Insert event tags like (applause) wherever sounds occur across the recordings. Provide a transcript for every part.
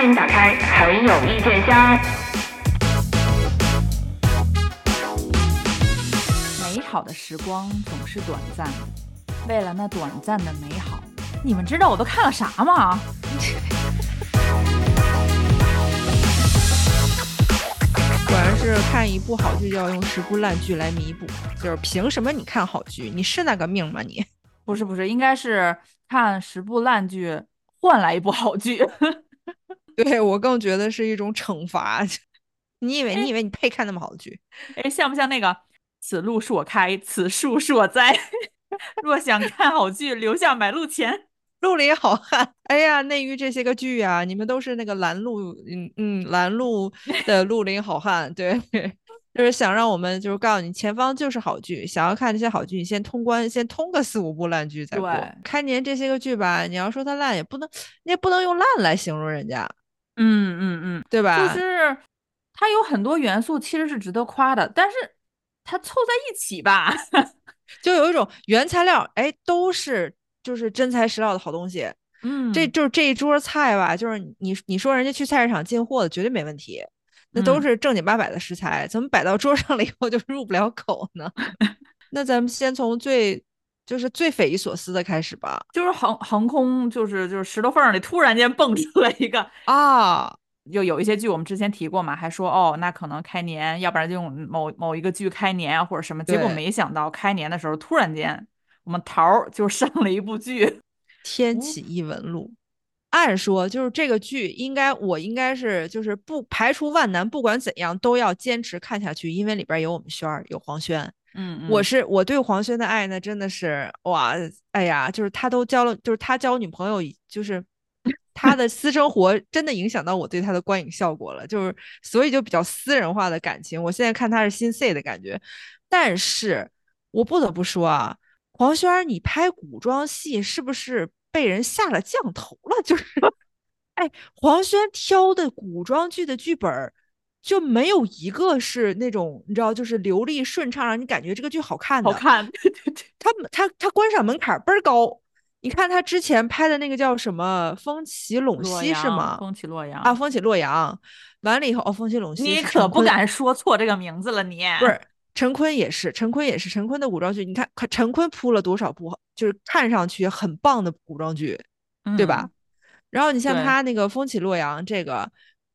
欢迎打开很有意见箱。美好的时光总是短暂的，为了那短暂的美好，你们知道我都看了啥吗？(laughs) 果然是看一部好剧就要用十部烂剧来弥补，就是凭什么你看好剧？你是那个命吗你？不是不是，应该是看十部烂剧换来一部好剧。对我更觉得是一种惩罚。(laughs) 你以为你以为你配看那么好的剧？哎，像不像那个“此路是我开，此树是我栽”？(laughs) 若想看好剧，留下买路钱。路里好汉，(laughs) 哎呀，内娱这些个剧啊，你们都是那个拦路，嗯嗯，拦路的绿林好汉，对，就是想让我们就是告诉你，前方就是好剧，想要看这些好剧，你先通关，先通个四五部烂剧再过。开年这些个剧吧，你要说它烂，也不能，你也不能用烂来形容人家。嗯嗯嗯，对吧？就是它有很多元素其实是值得夸的，但是它凑在一起吧，(laughs) 就有一种原材料，哎，都是就是真材实料的好东西。嗯，这就是这一桌菜吧，就是你你说人家去菜市场进货的绝对没问题，那都是正经八百的食材，怎么摆到桌上了以后就入不了口呢？(laughs) 那咱们先从最。就是最匪夷所思的开始吧，就是横横空，就是就是石头缝里突然间蹦出来一个 (laughs) 啊，就有一些剧我们之前提过嘛，还说哦，那可能开年，要不然就用某某一个剧开年啊或者什么，结果没想到开年的时候突然间我们桃儿就上了一部剧《(laughs) 天启异闻录》，按说就是这个剧应该我应该是就是不排除万难，不管怎样都要坚持看下去，因为里边有我们轩儿，有黄轩。嗯，我是我对黄轩的爱呢，真的是哇，哎呀，就是他都交了，就是他交女朋友，就是他的私生活真的影响到我对他的观影效果了，就是所以就比较私人化的感情。我现在看他是心碎的感觉，但是我不得不说啊，黄轩，你拍古装戏是不是被人下了降头了？就是，(laughs) 哎，黄轩挑的古装剧的剧本。就没有一个是那种你知道，就是流利顺畅，让你感觉这个剧好看的。好看，对 (laughs) 对对。他他他观赏门槛倍儿高。你看他之前拍的那个叫什么《风起陇西》是吗？风起洛阳啊，风起洛阳。完了以后，哦，风起陇西。你可不敢说错这个名字了，你。不是陈坤也是，陈坤也是，陈坤的古装剧，你看陈坤铺了多少部，就是看上去很棒的古装剧，对吧？然后你像他那个《风起洛阳》这个。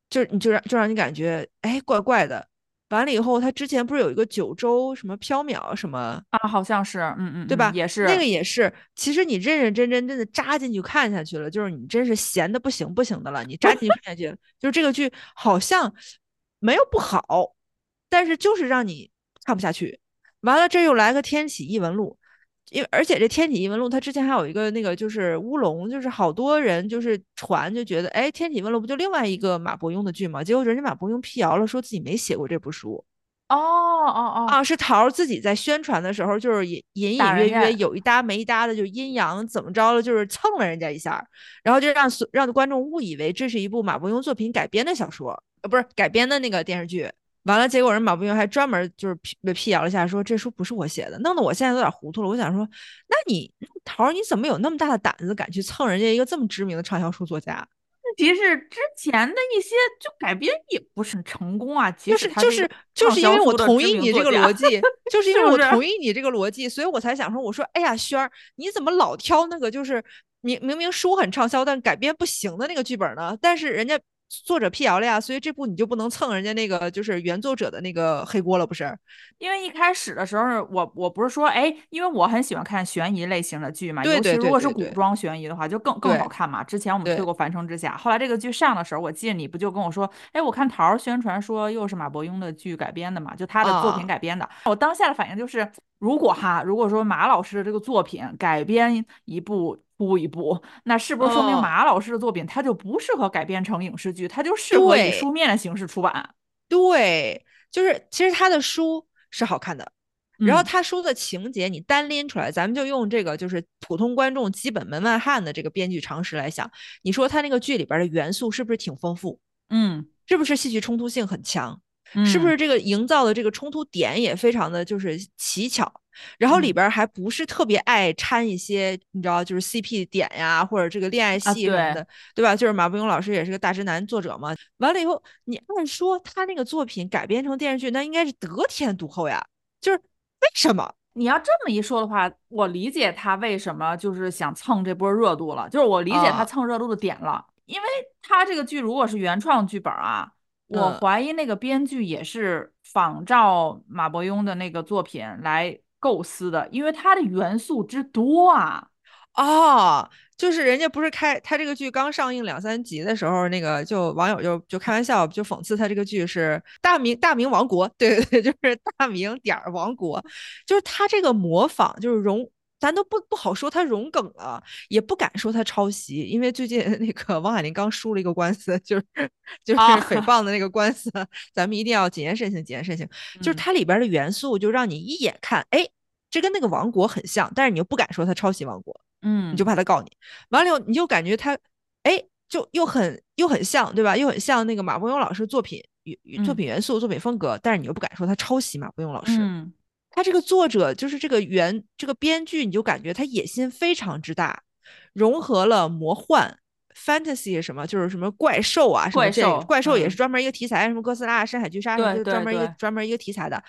就你就让就让你感觉哎怪怪的，完了以后他之前不是有一个九州什么缥缈什么啊，好像是嗯嗯，对吧？也是那个也是，其实你认认真真真的扎进去看下去了，就是你真是闲的不行不行的了，你扎进去看下去，就是这个剧好像没有不好，但是就是让你看不下去。完了这又来个天启异闻录。因为而且这《天体异闻录》它之前还有一个那个就是乌龙，就是好多人就是传就觉得，哎，《天体异闻录》不就另外一个马伯庸的剧吗？结果人家马伯庸辟谣了，说自己没写过这部书。哦哦哦，啊，是桃儿自己在宣传的时候，就是隐隐隐约约有一搭没一搭的，就阴阳怎么着了，就是蹭了人家一下，然后就让所让观众误以为这是一部马伯庸作品改编的小说，呃，不是改编的那个电视剧。完了，结果人马伯庸还专门就是辟辟谣了一下，说这书不是我写的，弄得我现在有点糊涂了。我想说，那你桃儿，你怎么有那么大的胆子，敢去蹭人家一个这么知名的畅销书作家？问题是之前的一些就改编也不是很成功啊。就是就是 (laughs) 就是因为我同意你这个逻辑，就是因为我同意你这个逻辑，所以我才想说，我说哎呀，轩儿，你怎么老挑那个就是明明明书很畅销，但改编不行的那个剧本呢？但是人家。作者辟谣了呀，所以这部你就不能蹭人家那个就是原作者的那个黑锅了，不是？因为一开始的时候，我我不是说，哎，因为我很喜欢看悬疑类型的剧嘛，尤其如果是古装悬疑的话，就更更好看嘛。之前我们推过《凡城之下》，后来这个剧上的时候，我记得你不就跟我说，哎，我看桃儿宣传说又是马伯庸的剧改编的嘛，就他的作品改编的。我当下的反应就是，如果哈，如果说马老师的这个作品改编一部。出一部，那是不是说明马老师的作品他就不适合改编成影视剧，他就适合以书面的形式出版？对，就是其实他的书是好看的，然后他书的情节你单拎出来，咱们就用这个就是普通观众基本门外汉的这个编剧常识来想，你说他那个剧里边的元素是不是挺丰富？嗯，是不是戏剧冲突性很强？是不是这个营造的这个冲突点也非常的就是奇巧？然后里边还不是特别爱掺一些，你知道，就是 CP 点呀，或者这个恋爱戏什么的，对吧？就是马伯庸老师也是个大直男作者嘛。完了以后，你按说他那个作品改编成电视剧，那应该是得天独厚呀。就是为什么？你要这么一说的话，我理解他为什么就是想蹭这波热度了。就是我理解他蹭热度的点了，因为他这个剧如果是原创剧本啊，我怀疑那个编剧也是仿照马伯庸的那个作品来构思的，因为他的元素之多啊。哦，就是人家不是开他这个剧刚上映两三集的时候，那个就网友就就开玩笑，就讽刺他这个剧是大明大明王国，对对对，(laughs) 就是大明点儿王国，就是他这个模仿就是融，咱都不不好说他融梗了，也不敢说他抄袭，因为最近 (laughs) 那个王海林刚输了一个官司，就是就是诽谤的那个官司，咱们一定要谨言慎行，谨言慎行。就是它里边的元素就让你一眼看，哎，这跟那个王国很像，但是你又不敢说他抄袭王国。嗯，你就怕他告你，完了以后你就感觉他，哎，就又很又很像，对吧？又很像那个马伯庸老师作品作品元素、作品风格，但是你又不敢说他抄袭马伯庸老师。嗯，他这个作者就是这个原这个编剧，你就感觉他野心非常之大，融合了魔幻、fantasy 什么，就是什么怪兽啊，什么这怪兽也是专门一个题材，什么哥斯拉、深海巨鲨，什么专门一个专门一个题材的。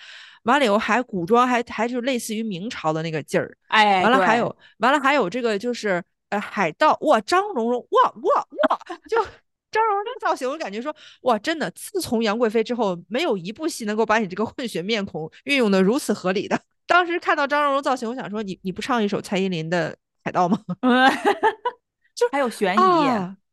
完了以后还古装，还还就类似于明朝的那个劲儿，哎，完了还有完了还有这个就是呃海盗哇，张蓉蓉哇哇哇，就张蓉蓉这个造型，我感觉说哇，真的，自从杨贵妃之后，没有一部戏能够把你这个混血面孔运用的如此合理的。(laughs) 当时看到张蓉蓉造型，我想说你你不唱一首蔡依林的海盗吗？(laughs) 就还有悬疑，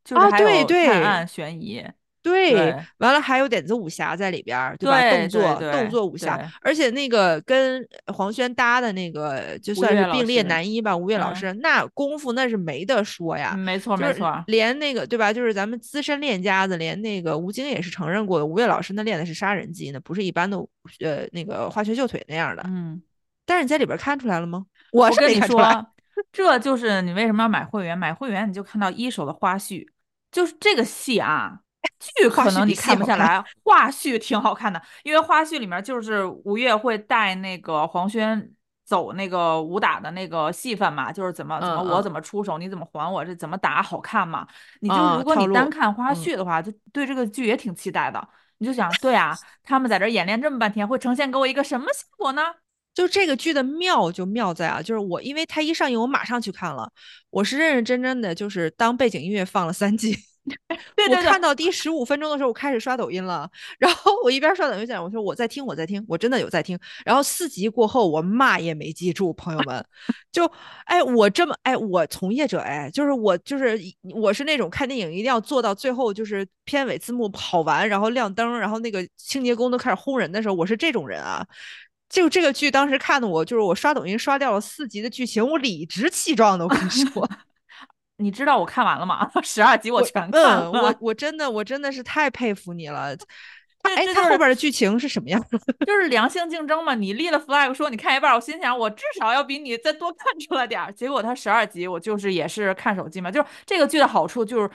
就是还有探案悬疑。对，完了还有点子武侠在里边，对吧？动作动作武侠，而且那个跟黄轩搭的那个就算是并列男一吧，吴越老师那功夫那是没得说呀，没错没错，连那个对吧？就是咱们资深练家子，连那个吴京也是承认过的，吴越老师那练的是杀人技，那不是一般的呃那个花拳绣腿那样的。嗯，但是你在里边看出来了吗？我是跟你说，(laughs) 这就是你为什么要买会员？买会员你就看到一手的花絮，就是这个戏啊。剧可能你看不下来，花絮挺好看的，因为花絮里面就是吴越会带那个黄轩走那个武打的那个戏份嘛，就是怎么怎么我怎么出手，你怎么还我，这怎么打好看嘛？你就如果你单看花絮的话，就对这个剧也挺期待的。你就想，对啊，他们在这演练这么半天，会呈现给我一个什么效果呢？就这个剧的妙就妙在啊，就是我因为它一上映，我马上去看了，我是认认真真的就是当背景音乐放了三 (laughs) 季。我看到第十五分钟的时候，我开始刷抖音了。然后我一边刷抖音讲，我说我在听，我在听，我真的有在听。然后四集过后，我嘛也没记住，朋友们。就哎，我这么哎，我从业者哎，就是我就是我是那种看电影一定要做到最后，就是片尾字幕跑完，然后亮灯，然后那个清洁工都开始轰人的时候，我是这种人啊。就这个剧当时看的我，就是我刷抖音刷掉了四集的剧情，我理直气壮的，我跟你说。你知道我看完了吗？(laughs) 十二集我全看了。我我真的我真的是太佩服你了。哎，他后边的剧情是什么样？(laughs) 就是良性竞争嘛。你立了 flag 说你看一半，我心想我至少要比你再多看出来点儿。结果他十二集，我就是也是看手机嘛。就是这个剧的好处就是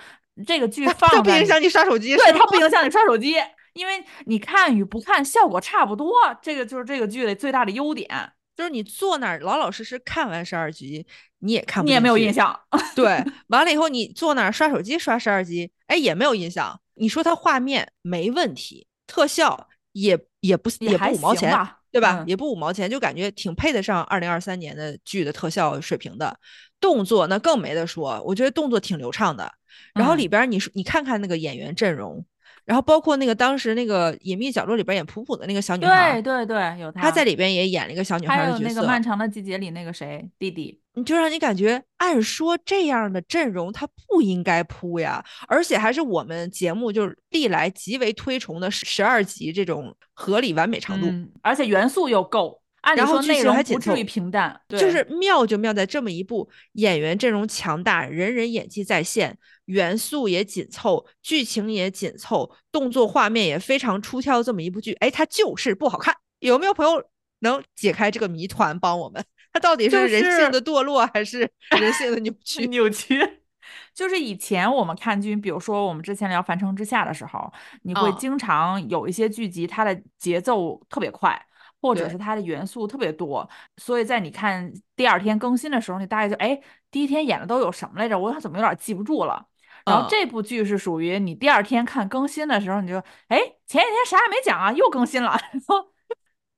这个剧 (laughs) 放不影响你刷手机。对，它不影响你刷手机，因为你看与不看效果差不多。这个就是这个剧的最大的优点。就是你坐那儿老老实实看完十二集，你也看不，你也没有印象。对，(laughs) 完了以后你坐那儿刷手机刷十二集，哎，也没有印象。你说它画面没问题，特效也也不也不五毛钱，对吧？也不五毛钱，就感觉挺配得上二零二三年的剧的特效水平的。动作那更没得说，我觉得动作挺流畅的。然后里边你说你看看那个演员阵容。然后包括那个当时那个隐秘角落里边演普普的那个小女孩，对对对，有她，她在里边也演了一个小女孩的角色。还有那个漫长的季节里那个谁弟弟，你就让你感觉，按说这样的阵容他不应该扑呀，而且还是我们节目就是历来极为推崇的十二集这种合理完美长度，而且元素又够，然后内容不至于平淡，就是妙就妙在这么一部演员阵容强大，人人演技在线。元素也紧凑，剧情也紧凑，动作画面也非常出挑，这么一部剧，哎，它就是不好看。有没有朋友能解开这个谜团，帮我们？(laughs) 它到底是人性的堕落，还是 (laughs) 人性的扭曲？扭曲。(laughs) 就是以前我们看剧，比如说我们之前聊《凡城之下》的时候，你会经常有一些剧集，它的节奏特别快。或者是它的元素特别多，所以在你看第二天更新的时候，你大概就哎，第一天演的都有什么来着？我怎么有点记不住了？然后这部剧是属于你第二天看更新的时候，你就哎，前几天啥也没讲啊，又更新了。(laughs) 然后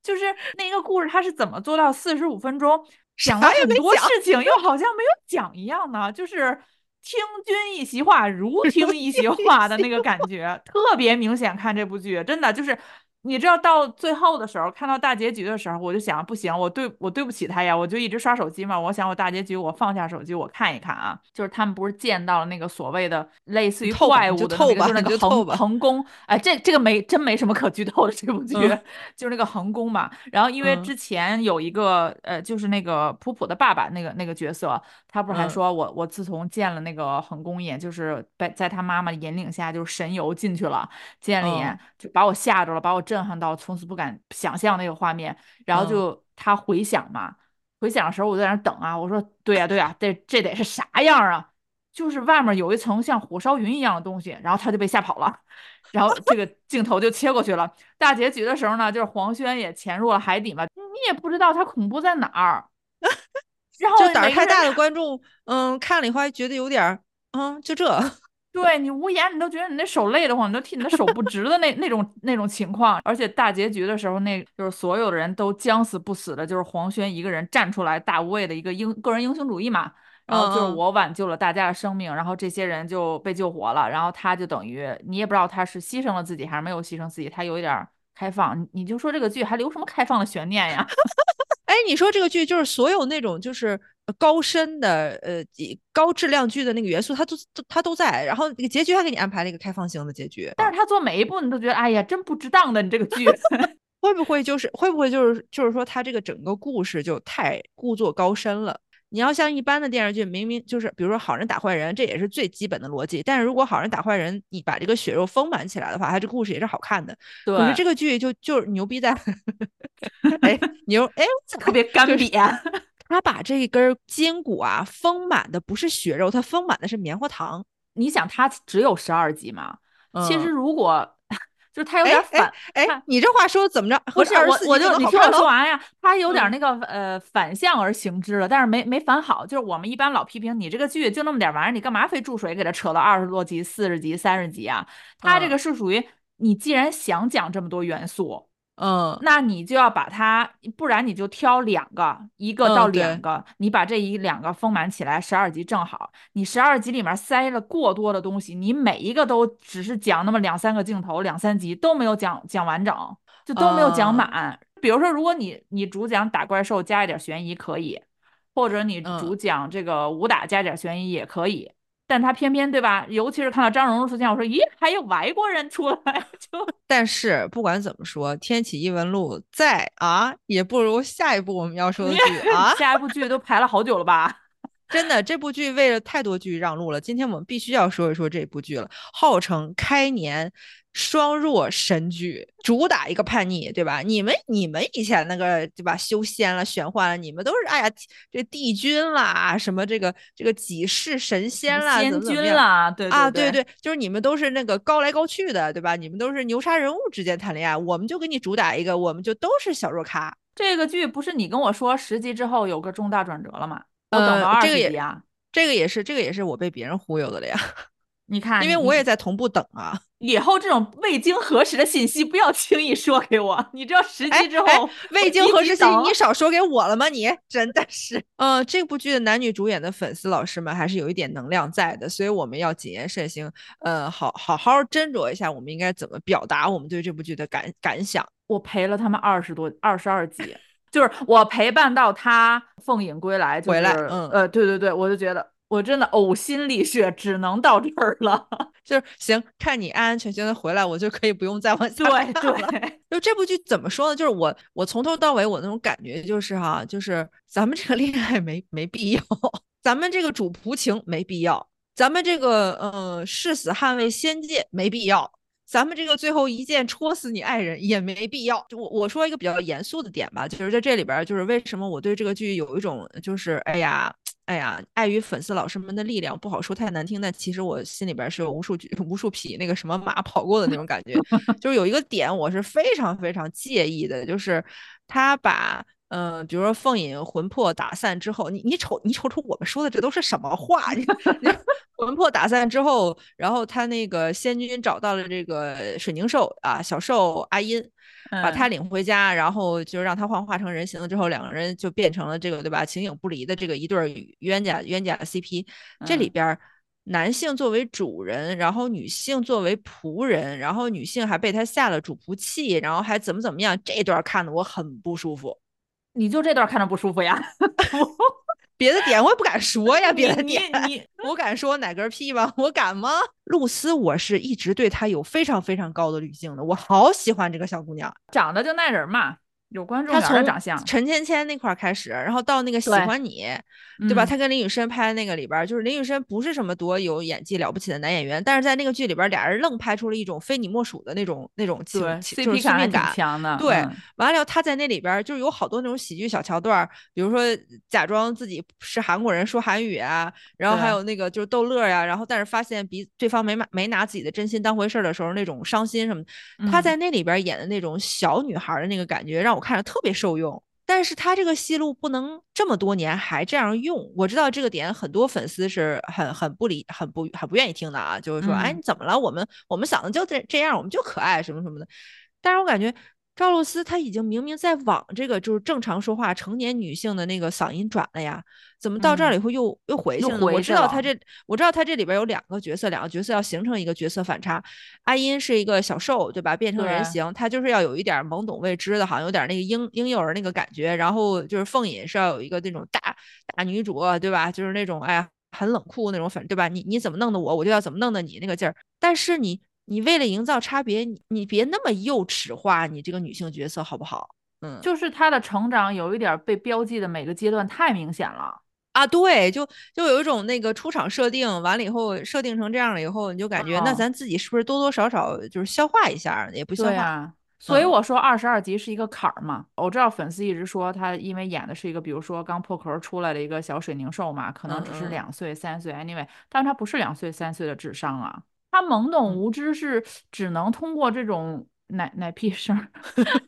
就是那个故事，它是怎么做到四十五分钟讲了很多事情，(laughs) 又好像没有讲一样呢？就是听君一席话，如听一席话的那个感觉，特别明显。看这部剧，真的就是。你知道到最后的时候，看到大结局的时候，我就想，不行，我对我对不起他呀，我就一直刷手机嘛。我想我大结局，我放下手机，我看一看啊。就是他们不是见到了那个所谓的类似于怪物的那个，就是那个横横宫。哎，这这个没真没什么可剧透的这部剧，(laughs) 就是那个恒宫嘛。然后因为之前有一个呃，就是那个普普的爸爸那个那个角色，他不是还说我我自从见了那个恒宫眼，就是在在他妈妈引领下，就是神游进去了，见了一眼就把我吓着了，把我。震撼到从此不敢想象那个画面，然后就他回想嘛，回想的时候我在那等啊，我说对呀对呀，这这得是啥样啊？就是外面有一层像火烧云一样的东西，然后他就被吓跑了，然后这个镜头就切过去了。大结局的时候呢，就是黄轩也潜入了海底嘛，你也不知道他恐怖在哪儿，(laughs) 然后就胆儿太大的观众，嗯，看了以后还觉得有点，嗯，就这。对你无言，你都觉得你那手累得慌，你都替你的手不直的那那种那种情况。而且大结局的时候，那就是所有的人都将死不死的，就是黄轩一个人站出来，大无畏的一个英个人英雄主义嘛。然后就是我挽救了大家的生命，然后这些人就被救活了。然后他就等于你也不知道他是牺牲了自己还是没有牺牲自己，他有一点开放。你就说这个剧还留什么开放的悬念呀？(laughs) 哎，你说这个剧就是所有那种就是高深的呃高质量剧的那个元素，它都它都在，然后那个结局还给你安排了一个开放性的结局。但是他做每一步，你都觉得哎呀，真不值当的，你这个剧 (laughs) 会不会就是会不会就是就是说他这个整个故事就太故作高深了？你要像一般的电视剧，明明就是比如说好人打坏人，这也是最基本的逻辑。但是如果好人打坏人，你把这个血肉丰满起来的话，他这故事也是好看的。对。可是这个剧就就是牛逼在，(laughs) 哎 (laughs) 牛哎特别干瘪，他把这一根筋骨啊丰满的不是血肉，它丰满的是棉花糖。你想，它只有十二集嘛？其实如果。(laughs) 就是他有点反，哎，你这话说怎么着？不是我，我就你听我说完呀。他有点那个呃反向而行之了，但是没没反好。就是我们一般老批评你这个剧就那么点玩意儿，你干嘛非注水给他扯到二十多集、四十集、三十集啊？他这个是属于你既然想讲这么多元素。嗯，那你就要把它，不然你就挑两个，一个到两个，你把这一两个丰满起来，十二集正好。你十二集里面塞了过多的东西，你每一个都只是讲那么两三个镜头，两三集都没有讲讲完整，就都没有讲满。比如说，如果你你主讲打怪兽加一点悬疑可以，或者你主讲这个武打加点悬疑也可以。但他偏偏对吧？尤其是看到张蓉蓉出现，我说咦，还有外国人出来 (laughs) 就。但是不管怎么说，《天启异闻录》在啊，也不如下一部我们要说的剧啊。(laughs) 下一部剧都排了好久了吧？(laughs) 真的，这部剧为了太多剧让路了。今天我们必须要说一说这部剧了，号称开年。双弱神剧，主打一个叛逆，对吧？你们你们以前那个对吧？修仙了，玄幻了，你们都是哎呀，这帝君啦，什么这个这个几世神仙啦，仙君啦，对啊，对对，就是你们都是那个高来高去的，对吧？你们都是牛叉人物之间谈恋爱，我们就给你主打一个，我们就都是小弱咖。这个剧不是你跟我说十集之后有个重大转折了吗？我等到二十集啊，这个也是，这个也是我被别人忽悠的了呀。你看，因为我也在同步等啊。以后这种未经核实的信息不要轻易说给我。(laughs) 你知道十集之后未经核实信息你少说给我了吗？你 (laughs) 真的是。嗯，这部剧的男女主演的粉丝老师们还是有一点能量在的，所以我们要谨言慎行。呃，好好好斟酌一下，我们应该怎么表达我们对这部剧的感感想。我陪了他们二十多二十二集，就是我陪伴到他凤影归来，回来。嗯呃，对对对，我就觉得。我真的呕心沥血，只能到这儿了。(laughs) 就是行，看你安安全全的回来，我就可以不用再往下看了。(laughs) 就这部剧怎么说呢？就是我，我从头到尾我那种感觉就是哈，就是咱们这个恋爱没没必要，咱们这个主仆情没必要，咱们这个呃誓死捍卫仙界没必要，咱们这个最后一剑戳死你爱人也没必要。就我我说一个比较严肃的点吧，其实在这里边，就是为什么我对这个剧有一种就是哎呀。哎呀，碍于粉丝老师们的力量，不好说太难听，但其实我心里边是有无数 (laughs) 无数匹那个什么马跑过的那种感觉。(laughs) 就是有一个点我是非常非常介意的，就是他把。嗯，比如说凤隐魂魄打散之后，你你瞅你瞅瞅我们说的这都是什么话？(laughs) 你魂魄打散之后，然后他那个仙君找到了这个水凝兽啊，小兽阿音，把他领回家，然后就让他幻化成人形了之后，两个人就变成了这个对吧？形影不离的这个一对冤家冤家 CP。这里边男性作为主人，然后女性作为仆人，然后女性还被他下了主仆气，然后还怎么怎么样？这段看的我很不舒服。你就这段看着不舒服呀？(laughs) 别的点我也不敢说呀。别的点，你我敢说哪根屁吗？我敢吗？露丝，我是一直对她有非常非常高的滤镜的。我好喜欢这个小姑娘，长得就那人嘛。有观众缘的长相，陈芊芊那块开始，然后到那个喜欢你，对吧？他跟林雨申拍那个里边，就是林雨申不是什么多有演技了不起的男演员，但是在那个剧里边，俩人愣拍出了一种非你莫属的那种那种情就是亲密感强的。对，完了后他在那里边就是有好多那种喜剧小桥段，比如说假装自己是韩国人说韩语啊，然后还有那个就是逗乐呀，然后但是发现比对方没没拿自己的真心当回事的时候那种伤心什么，他在那里边演的那种小女孩的那个感觉让我。看着特别受用，但是他这个戏路不能这么多年还这样用。我知道这个点很多粉丝是很很不理、很不很不愿意听的啊，就是说，哎，你怎么了？我们我们嗓子就这这样，我们就可爱什么什么的。但是我感觉。赵露思她已经明明在往这个就是正常说话成年女性的那个嗓音转了呀，怎么到这儿了以后又又回去了？我知道她这我知道她这里边有两个角色，两个角色要形成一个角色反差。阿音是一个小兽，对吧？变成人形，她就是要有一点懵懂未知的，好像有点那个婴婴幼儿那个感觉。然后就是凤隐是要有一个那种大大女主，对吧？就是那种哎呀很冷酷那种反，对吧？你你怎么弄的我，我就要怎么弄的你那个劲儿。但是你。你为了营造差别，你你别那么幼齿化你这个女性角色好不好？嗯，就是她的成长有一点被标记的每个阶段太明显了啊，对，就就有一种那个出场设定完了以后设定成这样了以后，你就感觉那咱自己是不是多多少少就是消化一下，也不消化。所以我说二十二集是一个坎儿嘛。我知道粉丝一直说他因为演的是一个比如说刚破壳出来的一个小水凝兽嘛，可能只是两岁三岁，anyway，但是他不是两岁三岁的智商啊。他懵懂无知是只能通过这种奶奶屁声，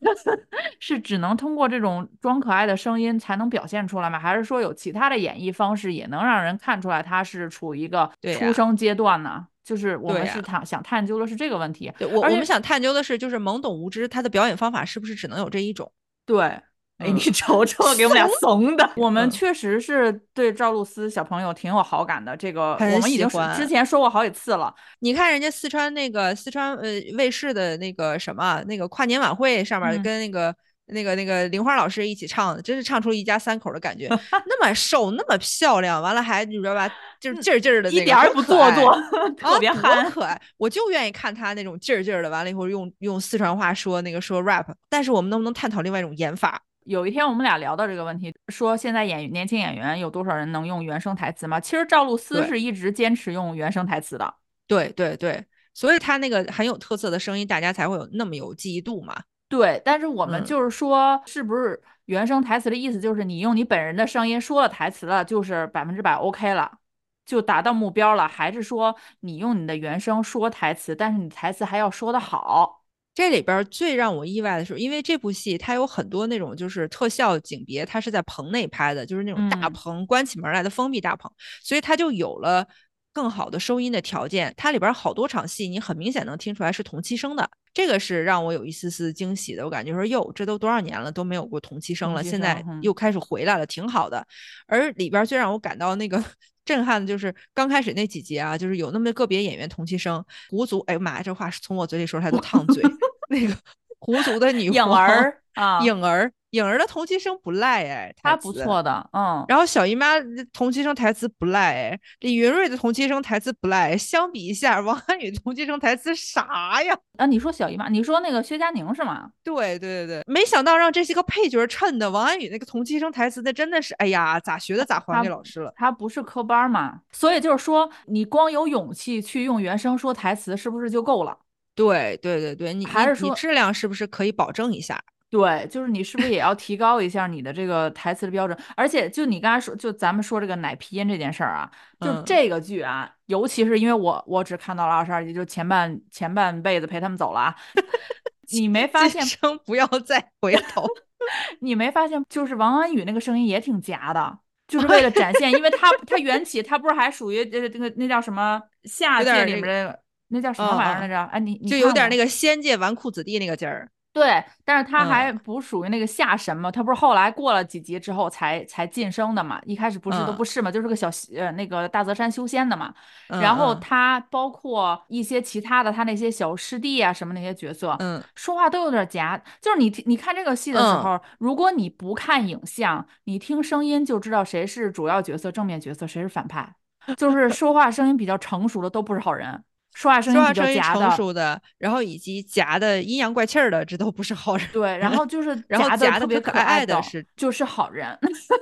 (laughs) 是只能通过这种装可爱的声音才能表现出来吗？还是说有其他的演绎方式也能让人看出来他是处于一个出生阶段呢？就是我们是探想探究的是这个问题。我我们想探究的是，就是懵懂无知他的表演方法是不是只能有这一种？对。哎，你瞅瞅，给我们俩怂的。我们确实是对赵露思小朋友挺有好感的，这个我们已经之前说过好几次了。你看人家四川那个四川呃卫视的那个什么那个跨年晚会上面跟那个那个那个玲花老师一起唱的，真是唱出一家三口的感觉。(laughs) 那么瘦，那么漂亮，完了还你知道吧，就是劲儿劲儿的，一点儿不做作，(laughs) 特别憨可爱。我就愿意看他那种劲儿劲儿的，完了以后用用四川话说那个说 rap。但是我们能不能探讨另外一种演法？有一天我们俩聊到这个问题，说现在演年轻演员有多少人能用原声台词吗？其实赵露思是一直坚持用原声台词的。对对对，所以她那个很有特色的声音，大家才会有那么有记忆度嘛。对，但是我们就是说，是不是原声台词的意思就是你用你本人的声音说了台词了，就是百分之百 OK 了，就达到目标了？还是说你用你的原声说台词，但是你台词还要说得好？这里边最让我意外的是，因为这部戏它有很多那种就是特效景别，它是在棚内拍的，就是那种大棚，关起门来的封闭大棚，所以它就有了更好的收音的条件。它里边好多场戏，你很明显能听出来是同期声的，这个是让我有一丝丝惊喜的。我感觉说，哟，这都多少年了都没有过同期声了，现在又开始回来了，挺好的。而里边最让我感到那个震撼的就是刚开始那几集啊，就是有那么个别演员同期声，狐族，哎呀妈呀，这话是从我嘴里说出来都烫嘴。(laughs) 那个狐族的女影儿啊，影儿，影儿的同期声不赖哎，她不错的，嗯。然后小姨妈同期声台词不赖哎，李云瑞的同期声台词不赖。相比一下，王涵予同期声台词啥呀？啊，你说小姨妈，你说那个薛佳凝是吗？对对对对，没想到让这些个配角衬的，王涵宇那个同期声台词，那真的是，哎呀，咋学的咋还给老师了？他不是科班嘛，所以就是说，你光有勇气去用原声说台词，是不是就够了？对对对对，你还是说质量是不是可以保证一下？对，就是你是不是也要提高一下你的这个台词的标准？而且就你刚才说，就咱们说这个奶皮音这件事儿啊，就这个剧啊，尤其是因为我我只看到了二十二集，就前半前半辈子陪他们走了啊。(laughs) 你没发现？生不要再回头。(laughs) 你没发现？就是王安宇那个声音也挺夹的，就是为了展现，因为他 (laughs) 他缘起，他不是还属于呃这个那叫什么下界里面的那叫什么玩意儿来着？哎，你就有点那个仙界纨绔子弟那个劲儿。对，但是他还不属于那个下神嘛，他不是后来过了几集之后才才晋升的嘛，一开始不是都不是嘛，就是个小呃那个大泽山修仙的嘛。然后他包括一些其他的他那些小师弟啊什么那些角色，嗯，说话都有点夹。就是你你看这个戏的时候，如果你不看影像，你听声音就知道谁是主要角色、正面角色，谁是反派。就是说话声音比较成熟的都不是好人。说话声音比较夹成熟的，然后以及夹的阴阳怪气儿的，这都不是好人。对，然后 (laughs) 就是然后夹的特别可爱的是就是好人。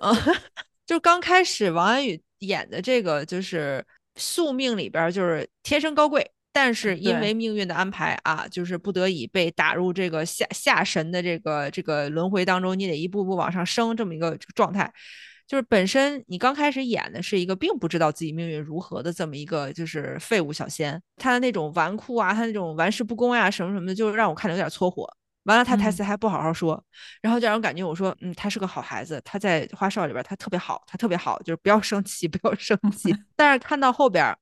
嗯 (laughs) 就刚开始王安宇演的这个就是宿命里边就是天生高贵，但是因为命运的安排啊，就是不得已被打入这个下下神的这个这个轮回当中，你得一步步往上升这么一个状态。就是本身你刚开始演的是一个并不知道自己命运如何的这么一个就是废物小仙，他的那种纨绔啊，他那种玩世不恭呀什么什么的，就让我看着有点搓火。完了，他台词还不好好说，然后就让我感觉我说，嗯，他是个好孩子，他在花少里边他特别好，他特别好，就是不要生气，(laughs) 不要生气。但是看到后边。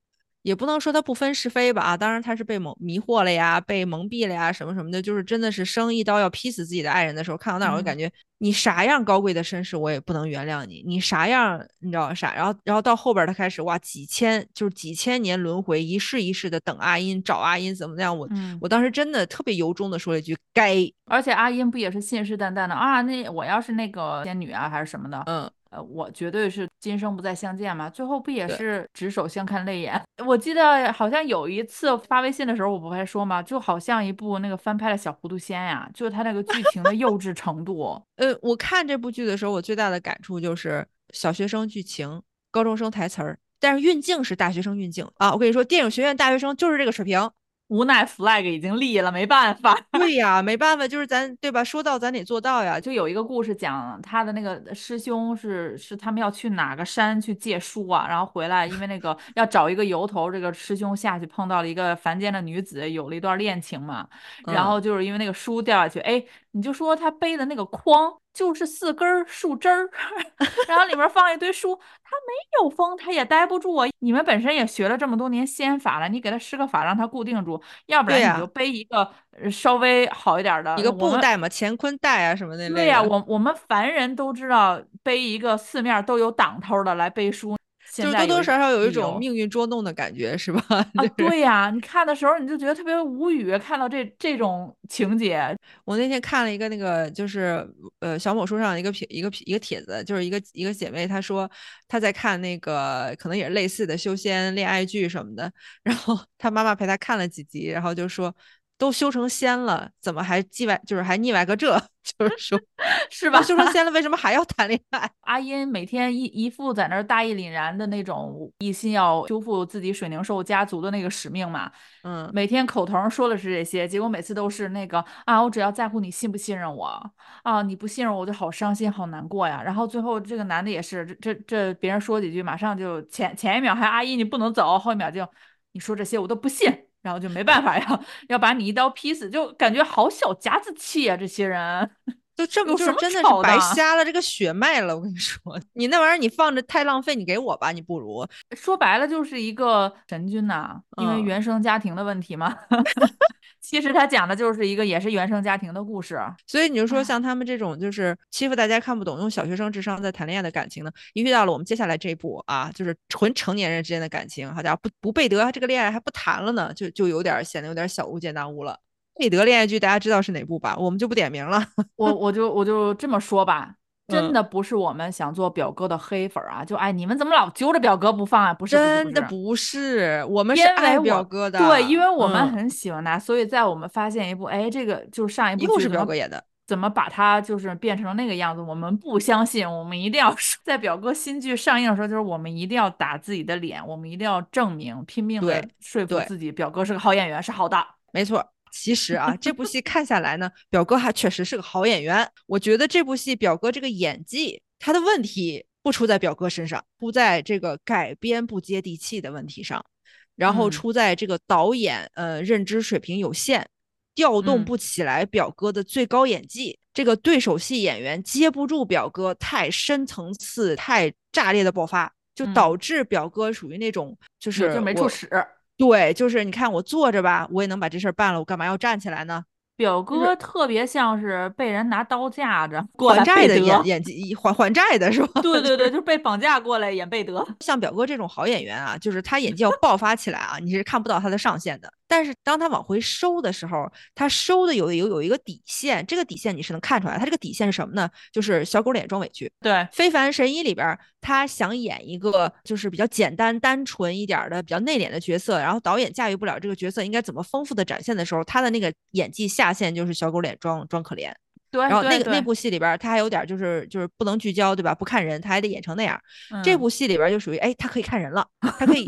也不能说他不分是非吧啊，当然他是被蒙迷惑了呀，被蒙蔽了呀，什么什么的，就是真的是生一刀要劈死自己的爱人的时候，看到那儿我就感觉你啥样高贵的身世我也不能原谅你，你啥样你知道啥？然后然后到后边他开始哇几千就是几千年轮回，一世一世的等阿音找阿音怎么样？我我当时真的特别由衷的说了一句该，而且阿音不也是信誓旦旦的啊？那我要是那个仙女啊还是什么的？嗯。呃，我绝对是今生不再相见嘛。最后不也是执手相看泪眼？(laughs) 我记得好像有一次发微信的时候，我不还说嘛？就好像一部那个翻拍的小糊涂仙呀，就是他那个剧情的幼稚程度。(laughs) 呃，我看这部剧的时候，我最大的感触就是小学生剧情，高中生台词儿，但是运镜是大学生运镜啊。我跟你说，电影学院大学生就是这个水平。无奈 flag 已经立了，没办法。(laughs) 对呀，没办法，就是咱对吧？说到咱得做到呀。就有一个故事讲他的那个师兄是是他们要去哪个山去借书啊，然后回来，因为那个要找一个由头，这个师兄下去碰到了一个凡间的女子，有了一段恋情嘛。然后就是因为那个书掉下去，哎，你就说他背的那个筐。就是四根树枝儿，(laughs) 然后里面放一堆书，他没有风，他也待不住啊。你们本身也学了这么多年仙法了，你给他施个法让他固定住，要不然你就背一个稍微好一点的一个布袋嘛，乾坤袋啊什么的。对呀，我我们凡人都知道背一个四面都有挡头的来背书。就多多少少有一种命运捉弄的感觉，是吧？(laughs) 啊，对呀，你看的时候你就觉得特别无语，看到这这种情节。我那天看了一个那个，就是呃小某书上一个帖一个一个帖子，就是一个一个姐妹她说她在看那个可能也是类似的修仙恋爱剧什么的，然后她妈妈陪她看了几集，然后就说。都修成仙了，怎么还叽歪？就是还腻歪个这？(laughs) 就是说，(laughs) 是吧？修成仙 (laughs) 了，为什么还要谈恋爱？阿音每天一一副在那儿大义凛然的那种，一心要修复自己水灵兽家族的那个使命嘛。嗯，每天口头上说的是这些，结果每次都是那个啊，我只要在乎你信不信任我啊，你不信任我，我就好伤心，好难过呀。然后最后这个男的也是，这这这别人说几句，马上就前前一秒还阿姨你不能走，后一秒就你说这些我都不信。然后就没办法 (laughs) 呀，要把你一刀劈死，就感觉好小家子气啊！这些人 (laughs) 就这么就是真的是白瞎了这个血脉了。我跟你说，(laughs) 你那玩意儿你放着太浪费，你给我吧，你不如说白了就是一个神君呐，因为原生家庭的问题嘛。其实他讲的就是一个也是原生家庭的故事，所以你就说像他们这种就是欺负大家看不懂，用小学生智商在谈恋爱的感情呢，一遇到了我们接下来这一步啊，就是纯成年人之间的感情，好家伙不不贝德这个恋爱还不谈了呢，就就有点显得有点小巫见大巫了。贝德恋爱剧大家知道是哪部吧？我们就不点名了，(laughs) 我我就我就这么说吧。真的不是我们想做表哥的黑粉啊！就哎，你们怎么老揪着表哥不放啊？不是，真的不是，我们是爱表哥的。对，因为我们很喜欢他，所以在我们发现一部，哎，这个就是上一部是表哥演的，怎么把他就是变成那个样子？我们不相信，我们一定要在表哥新剧上映的时候，就是我们一定要打自己的脸，我们一定要证明，拼命的说服自己，表哥是个好演员，是好的。没错。其实啊，这部戏看下来呢，表哥还确实是个好演员。我觉得这部戏表哥这个演技，他的问题不出在表哥身上，出在这个改编不接地气的问题上，然后出在这个导演呃认知水平有限，调动不起来表哥的最高演技。这个对手戏演员接不住表哥太深层次、太炸裂的爆发，就导致表哥属于那种就是就没处使。对，就是你看我坐着吧，我也能把这事儿办了，我干嘛要站起来呢？表哥特别像是被人拿刀架着 (laughs) 还债的演 (laughs) 演技，还还债的是吧？(laughs) 对对对，就是被绑架过来演贝德。像表哥这种好演员啊，就是他演技要爆发起来啊，你是看不到他的上限的。但是当他往回收的时候，他收的有有有一个底线，这个底线你是能看出来。他这个底线是什么呢？就是小狗脸装委屈。对，《非凡神医》里边，他想演一个就是比较简单单纯一点的、比较内敛的角色，然后导演驾驭不了这个角色应该怎么丰富的展现的时候，他的那个演技下限就是小狗脸装装可怜。对，然后那个那部戏里边，他还有点就是就是不能聚焦，对吧？不看人，他还得演成那样。这部戏里边就属于哎，他可以看人了，他可以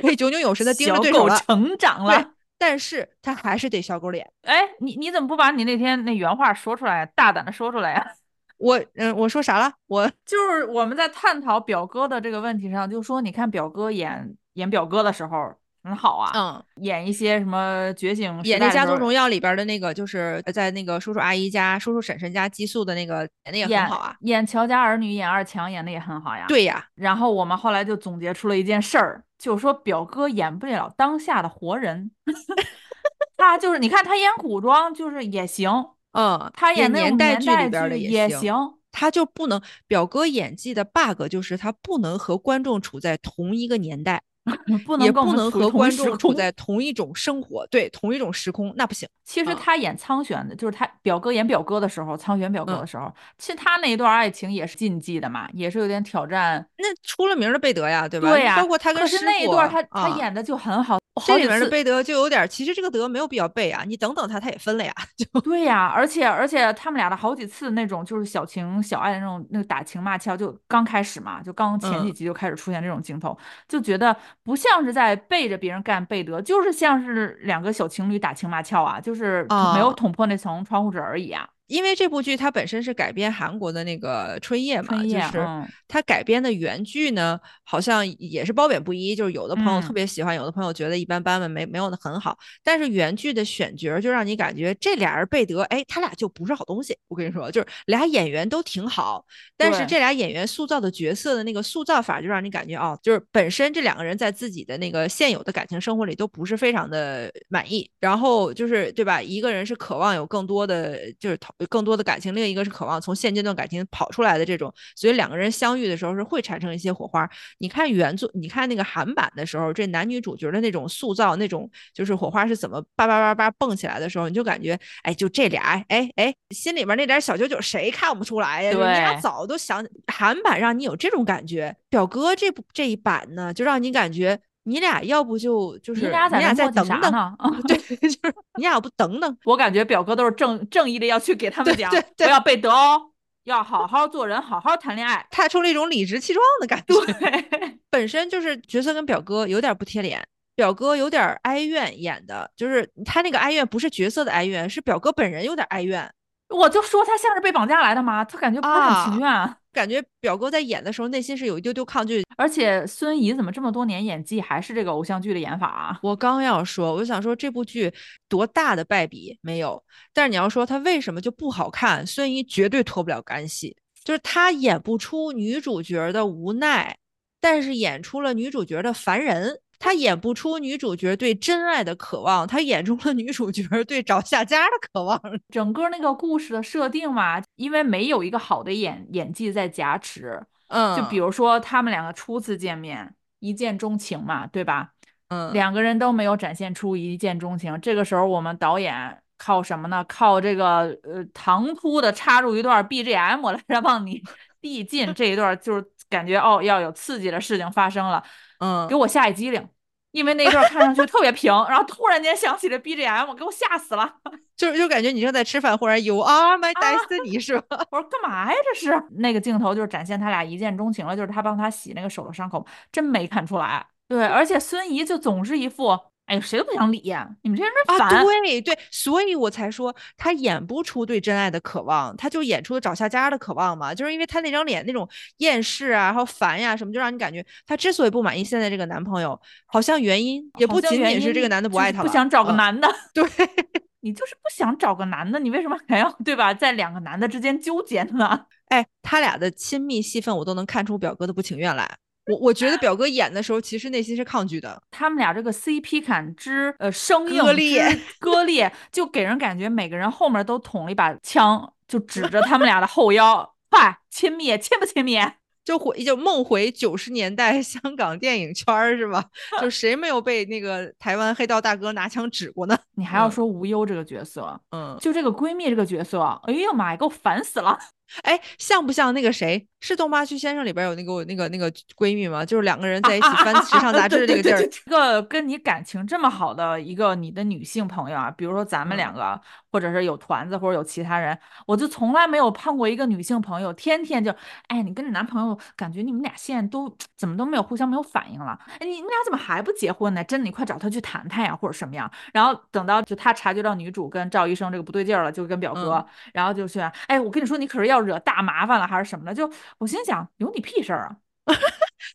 可以炯炯有神的 (laughs) 盯着对手了，成长了。但是他还是得小狗脸。哎，你你怎么不把你那天那原话说出来，大胆的说出来呀？(laughs) 我嗯，我说啥了？我就是我们在探讨表哥的这个问题上，就说你看表哥演演表哥的时候很好啊，嗯，演一些什么觉醒，演那《家族荣耀》里边的那个，就是在那个叔叔阿姨家、叔叔婶婶家寄宿的那个，演的也很好啊。演乔家儿女，演二强，演的也很好呀。对呀。然后我们后来就总结出了一件事儿，就是说表哥演不了当下的活人。(laughs) 他就是，你看他演古装就是也行，嗯，他演年代剧里边的也行，他就不能表哥演技的 bug 就是他不能和观众处在同一个年代。也不能和观众处在同一种生活，对，同一种时空，那不行。其实他演苍玄的，就是他表哥演表哥的时候，苍玄表哥的时候，其实他那一段爱情也是禁忌的嘛，也是有点挑战。那出了名的贝德呀，对吧？对呀，包括他跟师傅，那一段他他演的就很好。这里面的贝德就有点，其实这个德没有必要背啊，你等等他，他也分了呀。就对呀，而且而且他们俩的好几次那种就是小情小爱的那种那个打情骂俏，就刚开始嘛，就刚前几集就开始出现这种镜头，就觉得不像是在背着别人干贝德，就是像是两个小情侣打情骂俏啊，就是没有捅破那层窗户纸而已啊。因为这部剧它本身是改编韩国的那个《春夜》嘛，就是它改编的原剧呢，好像也是褒贬不一，就是有的朋友特别喜欢，有的朋友觉得一般般吧，没没有的很好。但是原剧的选角就让你感觉这俩人贝德，哎，他俩就不是好东西。我跟你说，就是俩演员都挺好，但是这俩演员塑造的角色的那个塑造法，就让你感觉哦，就是本身这两个人在自己的那个现有的感情生活里都不是非常的满意。然后就是对吧？一个人是渴望有更多的，就是更多的感情，另一个是渴望从现阶段感情跑出来的这种，所以两个人相遇的时候是会产生一些火花。你看原作，你看那个韩版的时候，这男女主角的那种塑造，那种就是火花是怎么叭叭叭叭蹦起来的时候，你就感觉，哎，就这俩，哎哎，心里面那点小九九谁看不出来呀？你俩早都想韩版让你有这种感觉，表哥这部这一版呢，就让你感觉。你俩要不就就是你俩再等等呢？对，(laughs) 就是你俩要不等等。我感觉表哥都是正正义的要去给他们 (laughs) 讲，不要被德哦，要好好做人，好好谈恋爱。他出了一种理直气壮的感觉。对，本身就是角色跟表哥有点不贴脸，表哥有点哀怨演的，就是他那个哀怨不是角色的哀怨，是表哥本人有点哀怨。我就说他像是被绑架来的吗？他感觉不是很情愿。感觉表哥在演的时候内心是有一丢丢抗拒，而且孙怡怎么这么多年演技还是这个偶像剧的演法啊？我刚要说，我就想说这部剧多大的败笔没有，但是你要说他为什么就不好看，孙怡绝对脱不了干系，就是她演不出女主角的无奈，但是演出了女主角的烦人。他演不出女主角对真爱的渴望，他演出了女主角对找下家的渴望。(laughs) 整个那个故事的设定嘛，因为没有一个好的演演技在加持，嗯，就比如说他们两个初次见面，一见钟情嘛，对吧？嗯，两个人都没有展现出一见钟情。这个时候我们导演靠什么呢？靠这个呃唐突的插入一段 BGM 来 (laughs) 让你递进这一段，就是感觉哦要有刺激的事情发生了。嗯，给我吓一激灵，因为那一段看上去特别平，然后突然间响起了 BGM，给我吓死了。(laughs) 就是就感觉你正在吃饭，忽然 You are my destiny，是吧？(laughs) 我说干嘛呀？这是那个镜头就是展现他俩一见钟情了，就是他帮他洗那个手的伤口，真没看出来。对，而且孙怡就总是一副哎，谁都不想理呀你们这些人烦。对对，所以我才说他演不出对真爱的渴望，他就演出了找下家的渴望嘛。就是因为他那张脸那种厌世啊，然后烦呀什么，就让你感觉他之所以不满意现在这个男朋友，好像原因也不仅仅是这个男的不爱他了，不想找个男的。(laughs) 对，你就是不想找个男的，你为什么还要对吧，在两个男的之间纠结呢？哎，他俩的亲密戏份，我都能看出表哥的不情愿来。我我觉得表哥演的时候，其实内心是抗拒的。他们俩这个 CP 感之呃生硬割裂，(laughs) 割裂，就给人感觉每个人后面都捅了一把枪，就指着他们俩的后腰，快亲密，亲不亲密？(laughs) 就回就梦回九十年代香港电影圈是吧？(laughs) 就谁没有被那个台湾黑道大哥拿枪指过呢？你还要说无忧这个角色，嗯，就这个闺蜜这个角色，哎呀妈呀，给我烦死了！哎，像不像那个谁？是《东八区先生》里边有那个那个那个闺蜜吗？就是两个人在一起翻时尚杂志 (laughs) 这个劲儿。一个跟你感情这么好的一个你的女性朋友啊，比如说咱们两个，或者是有团子，或者有其他人，我就从来没有碰过一个女性朋友，天天就，哎，你跟你男朋友感觉你们俩现在都怎么都没有互相没有反应了？哎，你们俩怎么还不结婚呢？真的，你快找他去谈谈呀，或者什么样？然后等到就他察觉到女主跟赵医生这个不对劲了，就跟表哥，然后就去，哎，我跟你说，你可是要惹大麻烦了，还是什么的？就我心想，有你屁事儿啊！(laughs)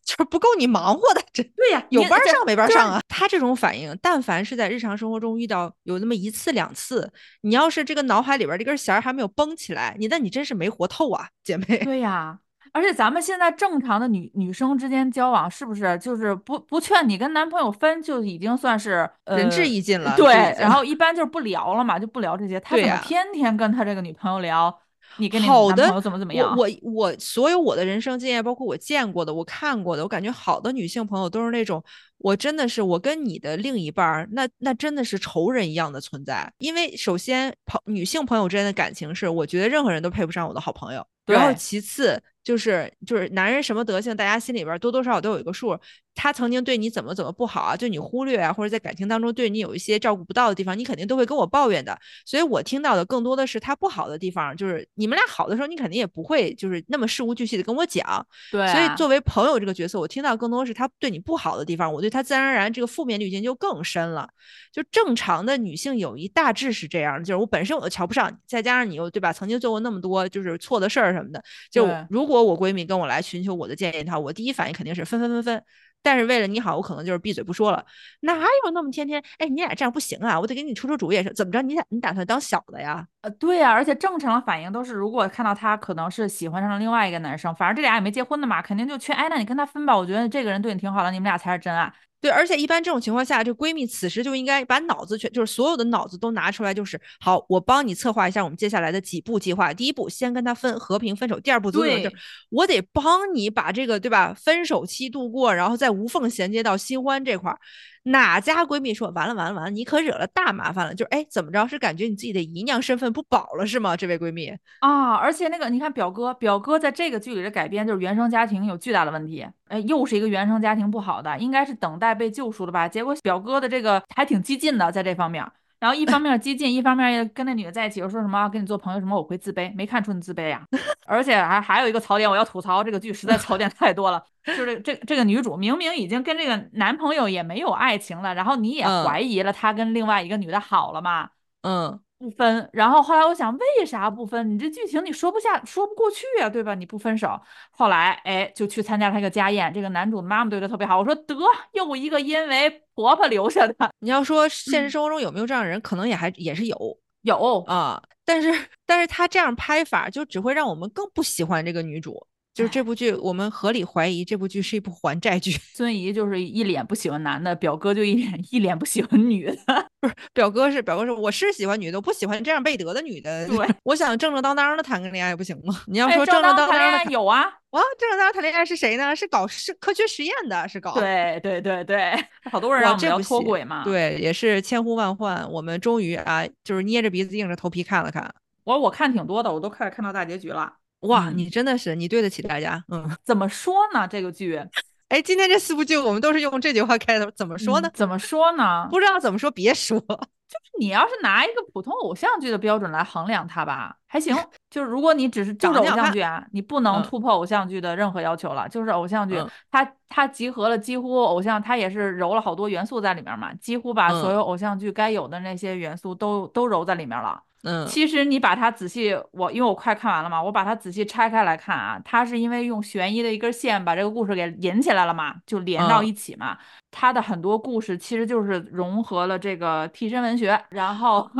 就是不够你忙活的，这对呀，有班上没班上啊。他这种反应，但凡是在日常生活中遇到有那么一次两次，你要是这个脑海里边这根弦还没有绷起来，你那你真是没活透啊，姐妹。对呀，而且咱们现在正常的女女生之间交往，是不是就是不不劝你跟男朋友分，就已经算是仁至义尽了？对，然后一般就是不聊了嘛，就不聊这些。他怎么天天跟他这个女朋友聊？你跟你男朋友怎么怎么样？我我我所有我的人生经验，包括我见过的、我看过的，我感觉好的女性朋友都是那种，我真的是我跟你的另一半儿，那那真的是仇人一样的存在。因为首先朋女性朋友之间的感情是，我觉得任何人都配不上我的好朋友。然后其次就是就是男人什么德性，大家心里边多多少少都有一个数。他曾经对你怎么怎么不好啊，对你忽略啊，或者在感情当中对你有一些照顾不到的地方，你肯定都会跟我抱怨的。所以我听到的更多的是他不好的地方，就是你们俩好的时候，你肯定也不会就是那么事无巨细的跟我讲。对，所以作为朋友这个角色，我听到更多是他对你不好的地方，我对他自然而然这个负面滤镜就更深了。就正常的女性友谊大致是这样的，就是我本身我都瞧不上你，再加上你又对吧，曾经做过那么多就是错的事儿什么的，就如果果我闺蜜跟我来寻求我的建议她，我第一反应肯定是分分分分。但是为了你好，我可能就是闭嘴不说了。哪有那么天天？哎，你俩这样不行啊！我得给你出出主意，怎么着？你打你打算当小的呀？呃，对呀。而且正常的反应都是，如果看到他可能是喜欢上了另外一个男生，反正这俩也没结婚的嘛，肯定就劝，哎，那你跟他分吧。我觉得这个人对你挺好的，你们俩才是真爱。对，而且一般这种情况下，这闺蜜此时就应该把脑子全，就是所有的脑子都拿出来，就是好，我帮你策划一下我们接下来的几步计划。第一步，先跟他分和平分手。第二步，就是我得帮你把这个，对吧？分手期度过，然后再无缝衔接到新欢这块儿。哪家闺蜜说完了完了完了，你可惹了大麻烦了？就是哎，怎么着？是感觉你自己的姨娘身份不保了是吗？这位闺蜜啊，而且那个你看表哥，表哥在这个剧里的改编就是原生家庭有巨大的问题，哎，又是一个原生家庭不好的，应该是等待被救赎的吧？结果表哥的这个还挺激进的，在这方面。然后一方面激进，一方面跟那女的在一起，又说什么跟你做朋友什么，我会自卑，没看出你自卑呀。而且还还有一个槽点，我要吐槽这个剧实在槽点 (laughs) 太多了。就是这这个女主明明已经跟这个男朋友也没有爱情了，然后你也怀疑了她跟另外一个女的好了嘛？嗯。不分，然后后来我想，为啥不分？你这剧情你说不下，说不过去呀，对吧？你不分手，后来哎，就去参加他一个家宴。这个男主妈妈对他特别好，我说得又一个因为婆婆留下的。(laughs) 你要说现实生活中有没有这样的人，可能也还也是有有啊，但是 (laughs) 但是他这样拍法就只会让我们更不喜欢这个女主。就是这部剧，我们合理怀疑这部剧是一部还债剧。(laughs) 孙怡就是一脸不喜欢男的，表哥就一脸一脸不喜欢女的。(laughs) 不是表哥是表哥是，我是喜欢女的，我不喜欢这样背德的女的。对，(laughs) 我想正正当当的谈个恋爱不行吗？你要说正正当当的有啊，哇，正正当当谈恋爱是谁呢？是搞是科学实验的，是搞。对对对对，好多人让我们要脱轨嘛。对，也是千呼万唤，我们终于啊，就是捏着鼻子硬着头皮看了看。我我看挺多的，我都快看到大结局了。哇，你真的是你对得起大家，嗯，(laughs) 怎么说呢？这个剧，哎，今天这四部剧我们都是用这句话开头，怎么说呢？怎么说呢？不知道怎么说，别说。(laughs) 就是你要是拿一个普通偶像剧的标准来衡量它吧，还行。就是如果你只是就是偶像剧啊，你不能突破偶像剧的任何要求了。就是偶像剧，它它集合了几乎偶像，它也是揉了好多元素在里面嘛，几乎把所有偶像剧该有的那些元素都都揉在里面了。嗯，其实你把它仔细，我因为我快看完了嘛，我把它仔细拆开来看啊，它是因为用悬疑的一根线把这个故事给引起来了嘛，就连到一起嘛。它的很多故事其实就是融合了这个替身文学，然后。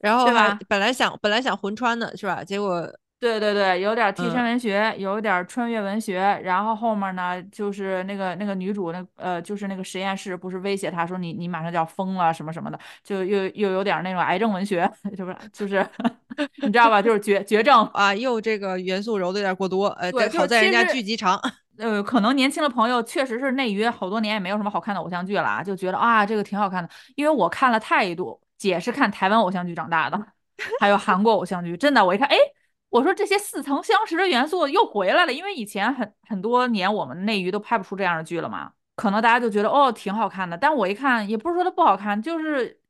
然后 (laughs) 对吧？本来想本来想魂穿的是吧？结果对对对，有点替身文学，有点穿越文学。然后后面呢，就是那个那个女主那呃，就是那个实验室不是威胁她说你你马上就要疯了什么什么的，就又又有点那种癌症文学，(laughs) 是不是？就是 (laughs) 你知道吧？就是绝绝症啊，又这个元素揉的有点过多。呃，好在人家剧集长。呃，可能年轻的朋友确实是内娱好多年也没有什么好看的偶像剧了啊，就觉得啊这个挺好看的，因为我看了太多。姐是看台湾偶像剧长大的，(laughs) 还有韩国偶像剧，真的，我一看，哎，我说这些似曾相识的元素又回来了，因为以前很很多年我们内娱都拍不出这样的剧了嘛，可能大家就觉得哦挺好看的，但我一看也不是说它不好看，就是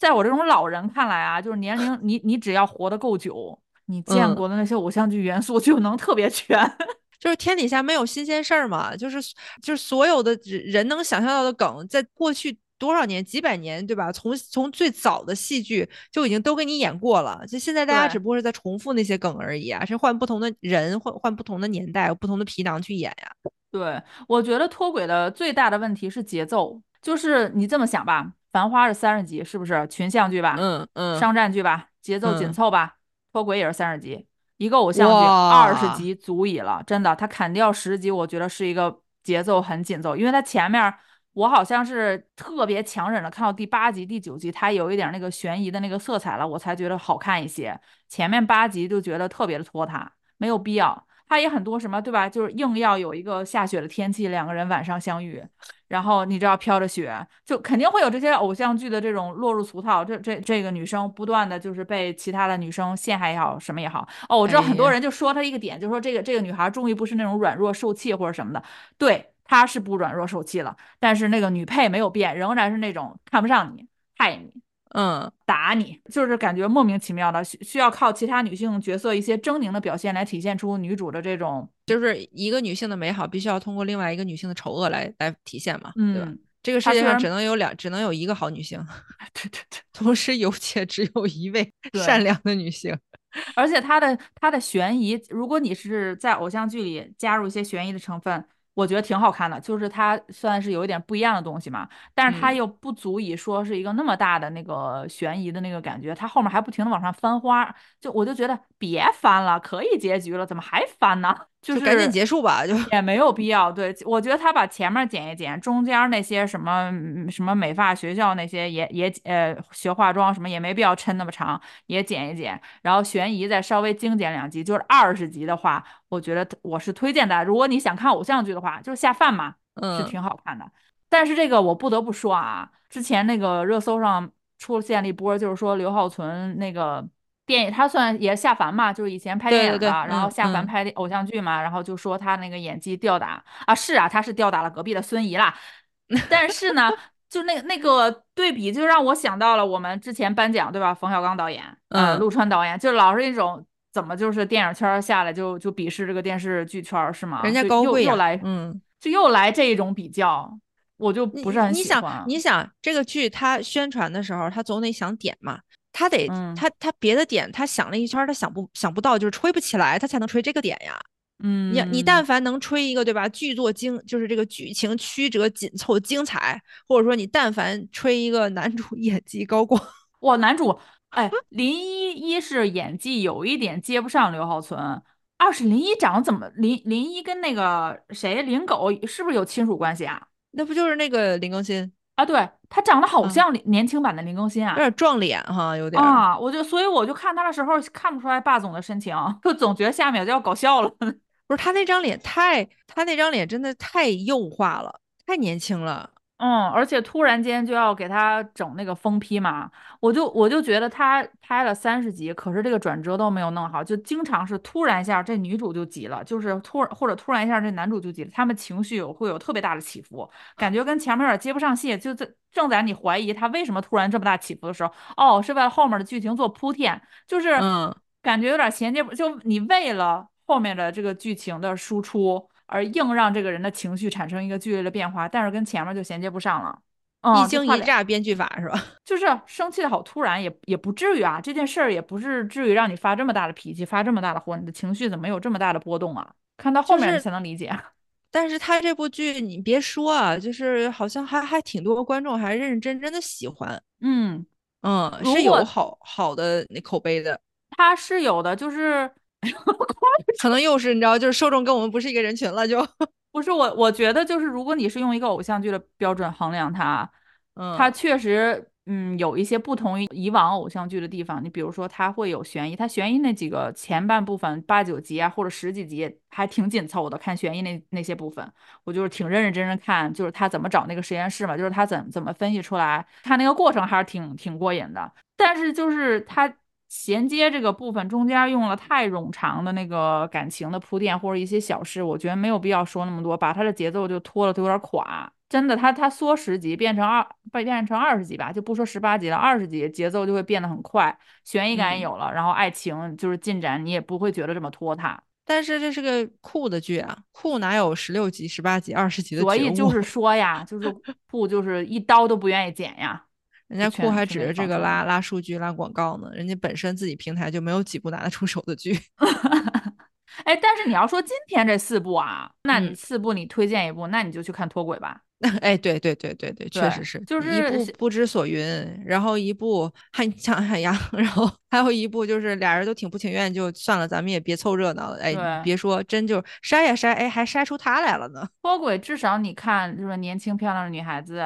在我这种老人看来啊，就是年龄你你只要活得够久，你见过的那些偶像剧元素就能特别全，(laughs) 就是天底下没有新鲜事儿嘛，就是就是所有的人能想象到的梗，在过去。多少年，几百年，对吧？从从最早的戏剧就已经都给你演过了，就现在大家只不过是在重复那些梗而已啊，是换不同的人，换换不同的年代，不同的皮囊去演呀。对，我觉得脱轨的最大的问题是节奏，就是你这么想吧，《繁花》是三十集，是不是群像剧吧？嗯嗯，商战剧吧，节奏紧凑吧。脱轨也是三十集，一个偶像剧二十集足矣了，真的，他砍掉十集，我觉得是一个节奏很紧凑，因为他前面。我好像是特别强忍了，看到第八集、第九集，它有一点那个悬疑的那个色彩了，我才觉得好看一些。前面八集就觉得特别的拖沓，没有必要。它也很多什么，对吧？就是硬要有一个下雪的天气，两个人晚上相遇，然后你知道飘着雪，就肯定会有这些偶像剧的这种落入俗套。这这这个女生不断的就是被其他的女生陷害也好，什么也好。哦，我知道很多人就说她一个点，就说这个这个女孩终于不是那种软弱受气或者什么的，对。他是不软弱受气了，但是那个女配没有变，仍然是那种看不上你、害你、嗯，打你，就是感觉莫名其妙的，需需要靠其他女性角色一些狰狞的表现来体现出女主的这种，就是一个女性的美好，必须要通过另外一个女性的丑恶来来体现嘛，对吧？这个世界上只能有两，只能有一个好女性，(laughs) 对对对，同时有且只有一位善良的女性，(laughs) 而且她的她的悬疑，如果你是在偶像剧里加入一些悬疑的成分。我觉得挺好看的，就是它算是有一点不一样的东西嘛，但是它又不足以说是一个那么大的那个悬疑的那个感觉，它后面还不停的往上翻花，就我就觉得别翻了，可以结局了，怎么还翻呢？就是赶紧结束吧，就也没有必要。对，我觉得他把前面剪一剪，中间那些什么什么美发学校那些也也呃学化妆什么也没必要抻那么长，也剪一剪。然后悬疑再稍微精简两集，就是二十集的话，我觉得我是推荐大家。如果你想看偶像剧的话，就是下饭嘛，是挺好看的。但是这个我不得不说啊，之前那个热搜上出现了一波，就是说刘浩存那个。电影他算也下凡嘛，就是以前拍电影的，然后下凡拍偶像剧嘛，然后就说他那个演技吊打啊，是啊，他是吊打了隔壁的孙怡啦。(laughs) 但是呢，就那那个对比，就让我想到了我们之前颁奖对吧？冯小刚导演，嗯，陆川导演，就老是一种怎么就是电影圈下来就就鄙视这个电视剧圈是吗？人家高贵又来，嗯，就又来这一种比较，我就不是很喜欢。你想，你想这个剧它宣传的时候，他总得想点嘛。他得他他别的点他想了一圈他想不想不到就是吹不起来他才能吹这个点呀，嗯，你你但凡能吹一个对吧？剧作精就是这个剧情曲折紧凑精彩，或者说你但凡吹一个男主演技高光，(laughs) 哇男主哎林一一是演技有一点接不上刘浩存，二是林一长怎么林林一跟那个谁林狗是不是有亲属关系啊？那不就是那个林更新？啊，对他长得好像年轻版的林更新啊，有点撞脸哈，有点啊，我就所以我就看他的时候看不出来霸总的深情，(laughs) 就总觉得下面就要搞笑了。(laughs) 不是他那张脸太，他那张脸真的太幼化了，太年轻了。嗯，而且突然间就要给他整那个封批嘛，我就我就觉得他拍了三十集，可是这个转折都没有弄好，就经常是突然一下这女主就急了，就是突或者突然一下这男主就急了，他们情绪有会有特别大的起伏，感觉跟前面有点接不上戏，就在正在你怀疑他为什么突然这么大起伏的时候，哦，是为了后面的剧情做铺垫，就是嗯。感觉有点衔接不，就你为了后面的这个剧情的输出而硬让这个人的情绪产生一个剧烈的变化，但是跟前面就衔接不上了。一惊一乍编剧法是吧？(laughs) 就是生气的好突然，也也不至于啊。这件事儿也不是至于让你发这么大的脾气，发这么大的火，你的情绪怎么有这么大的波动啊？看到后面才能理解。(laughs) 但是他这部剧你别说啊，就是好像还还挺多观众还认认真真的喜欢。嗯嗯，是有好好的那口碑的。他是有的，就是可能又是你知道，就是受众跟我们不是一个人群了，就。(laughs) 不是我，我觉得就是如果你是用一个偶像剧的标准衡量它，嗯，它确实，嗯，有一些不同于以往偶像剧的地方。你比如说，它会有悬疑，它悬疑那几个前半部分八九集啊，或者十几集还挺紧凑的。看悬疑那那些部分，我就是挺认认真真看，就是他怎么找那个实验室嘛，就是他怎怎么分析出来，看那个过程还是挺挺过瘾的。但是就是他。衔接这个部分中间用了太冗长的那个感情的铺垫，或者一些小事，我觉得没有必要说那么多，把它的节奏就拖了，都有点垮。真的，它它缩十集变成二，变成二十集吧，就不说十八集了，二十集节奏就会变得很快，悬疑感也有了，然后爱情就是进展，你也不会觉得这么拖沓。但是这是个酷的剧啊，酷哪有十六集、十八集、二十集的？所以就是 (laughs) 说呀，就是酷就是一刀都不愿意剪呀。人家酷还指着这个拉拉数据、拉广告呢，人家本身自己平台就没有几部拿得出手的剧。(laughs) 哎，但是你要说今天这四部啊，那你四部你推荐一部，那你就去看脱轨吧。(laughs) 哎，对对对对对，确实是，就是一部不知所云，然后一部汉强汉阳，然后还有一部就是俩人都挺不情愿，就算了，咱们也别凑热闹了。哎，别说真就筛呀筛，哎，还筛出他来了呢。脱轨至少你看，就是年轻漂亮的女孩子。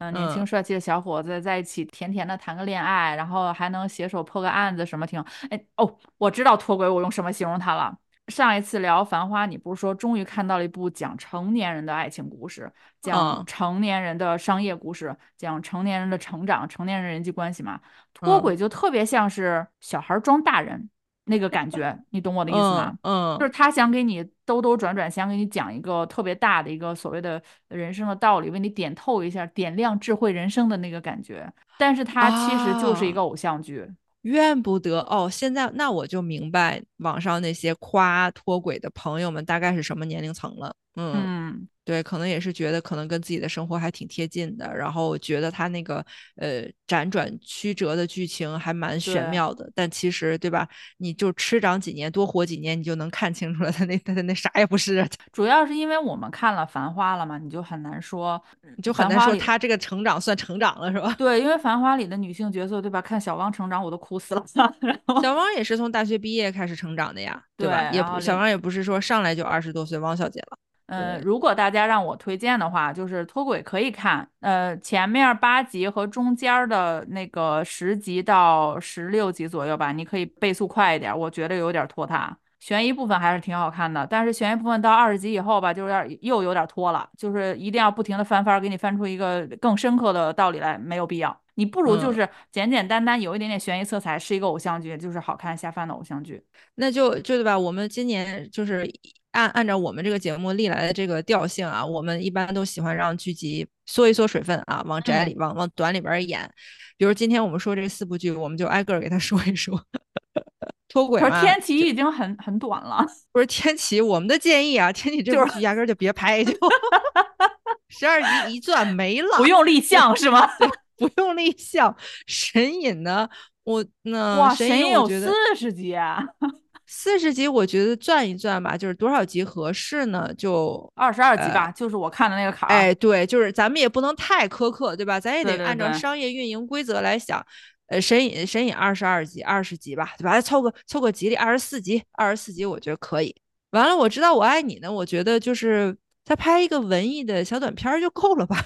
嗯，年轻帅气的小伙子在一起甜甜的谈个恋爱，然后还能携手破个案子，什么挺哎哦，我知道脱轨我用什么形容他了。上一次聊《繁花》，你不是说终于看到了一部讲成年人的爱情故事，讲成年人的商业故事，讲成年人的成长、成年人人际关系嘛？脱轨就特别像是小孩装大人。那个感觉，你懂我的意思吗？嗯，就是他想给你兜兜转转，想给你讲一个特别大的一个所谓的人生的道理，为你点透一下，点亮智慧人生的那个感觉。但是它其实就是一个偶像剧。怨不得哦，现在那我就明白网上那些夸脱轨的朋友们大概是什么年龄层了。嗯。对，可能也是觉得可能跟自己的生活还挺贴近的，然后觉得他那个呃辗转曲折的剧情还蛮玄妙的。但其实对吧？你就吃长几年，多活几年，你就能看清楚了。他那他那啥也不是。(laughs) 主要是因为我们看了《繁花》了嘛，你就很难说，你就很难说他这个成长算成长了是吧？(laughs) 对，因为《繁花》里的女性角色对吧？看小汪成长我都哭死了。(laughs) 小汪也是从大学毕业开始成长的呀，对吧？也不小汪也不是说上来就二十多岁汪小姐了。嗯，如果大家让我推荐的话，就是脱轨可以看，呃，前面八集和中间的那个十集到十六集左右吧，你可以倍速快一点，我觉得有点拖沓。悬疑部分还是挺好看的，但是悬疑部分到二十集以后吧，就有点又有点拖了，就是一定要不停的翻番，给你翻出一个更深刻的道理来，没有必要。你不如就是简简单单有一点点悬疑色彩，是一个偶像剧，就是好看下饭的偶像剧。那就就对吧？我们今年就是。按按照我们这个节目历来的这个调性啊，我们一般都喜欢让剧集缩一缩水分啊，往窄里、往往短里边演。比如今天我们说这四部剧，我们就挨个给他说一说。(laughs) 脱轨嘛，天启已经很很短了。(laughs) 不是天启，我们的建议啊，天启这部剧压根就别拍，(laughs) 就十二集一转没了，不用立项是吗？对，不用立项。神隐呢，我那哇，神隐有四十集啊。四十集我觉得转一转吧，就是多少集合适呢？就二十二集吧，就是我看的那个坎儿。哎，对，就是咱们也不能太苛刻，对吧？咱也得按照商业运营规则来想。呃，神隐神隐二十二集，二十集吧，对吧？凑个凑个吉利，二十四集，二十四集我觉得可以。完了，我知道我爱你呢，我觉得就是他拍一个文艺的小短片就够了吧？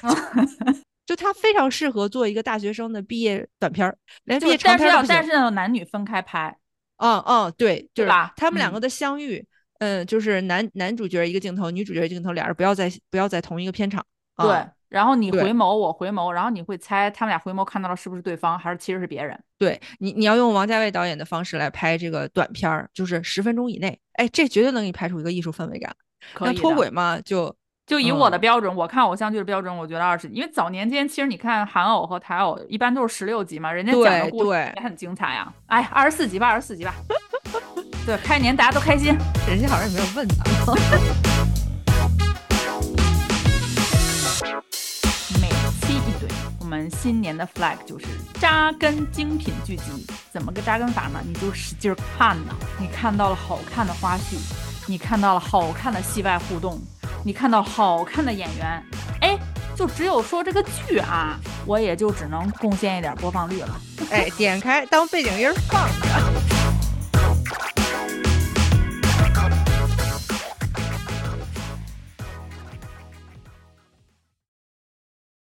(laughs) 就他非常适合做一个大学生的毕业短片儿，连毕业长片都不但是要男女分开拍。嗯嗯，对，就是他们两个的相遇，嗯，就是男男主角一个镜头，女主角一个镜头，俩人不要在不要在同一个片场。对，然后你回眸，我回眸，然后你会猜他们俩回眸看到了是不是对方，还是其实是别人？对你，你要用王家卫导演的方式来拍这个短片儿，就是十分钟以内，哎，这绝对能给你拍出一个艺术氛围感。那脱轨嘛，就。就以我的标准，我看偶像剧的标准，我觉得二十，因为早年间其实你看韩偶和台偶一般都是十六集嘛，人家讲的故事也很精彩啊。哎，二十四集吧，二十四集吧。(laughs) 对，开年大家都开心。人家好像也没有问呢。(laughs) 每期一嘴，我们新年的 flag 就是扎根精品剧集。怎么个扎根法呢？你就使劲看呐，你看到了好看的花絮，你看到了好看的戏外互动，你看到好看的演员，哎，就只有说这个剧啊，我也就只能贡献一点播放率了。哎，点开当背景音放着。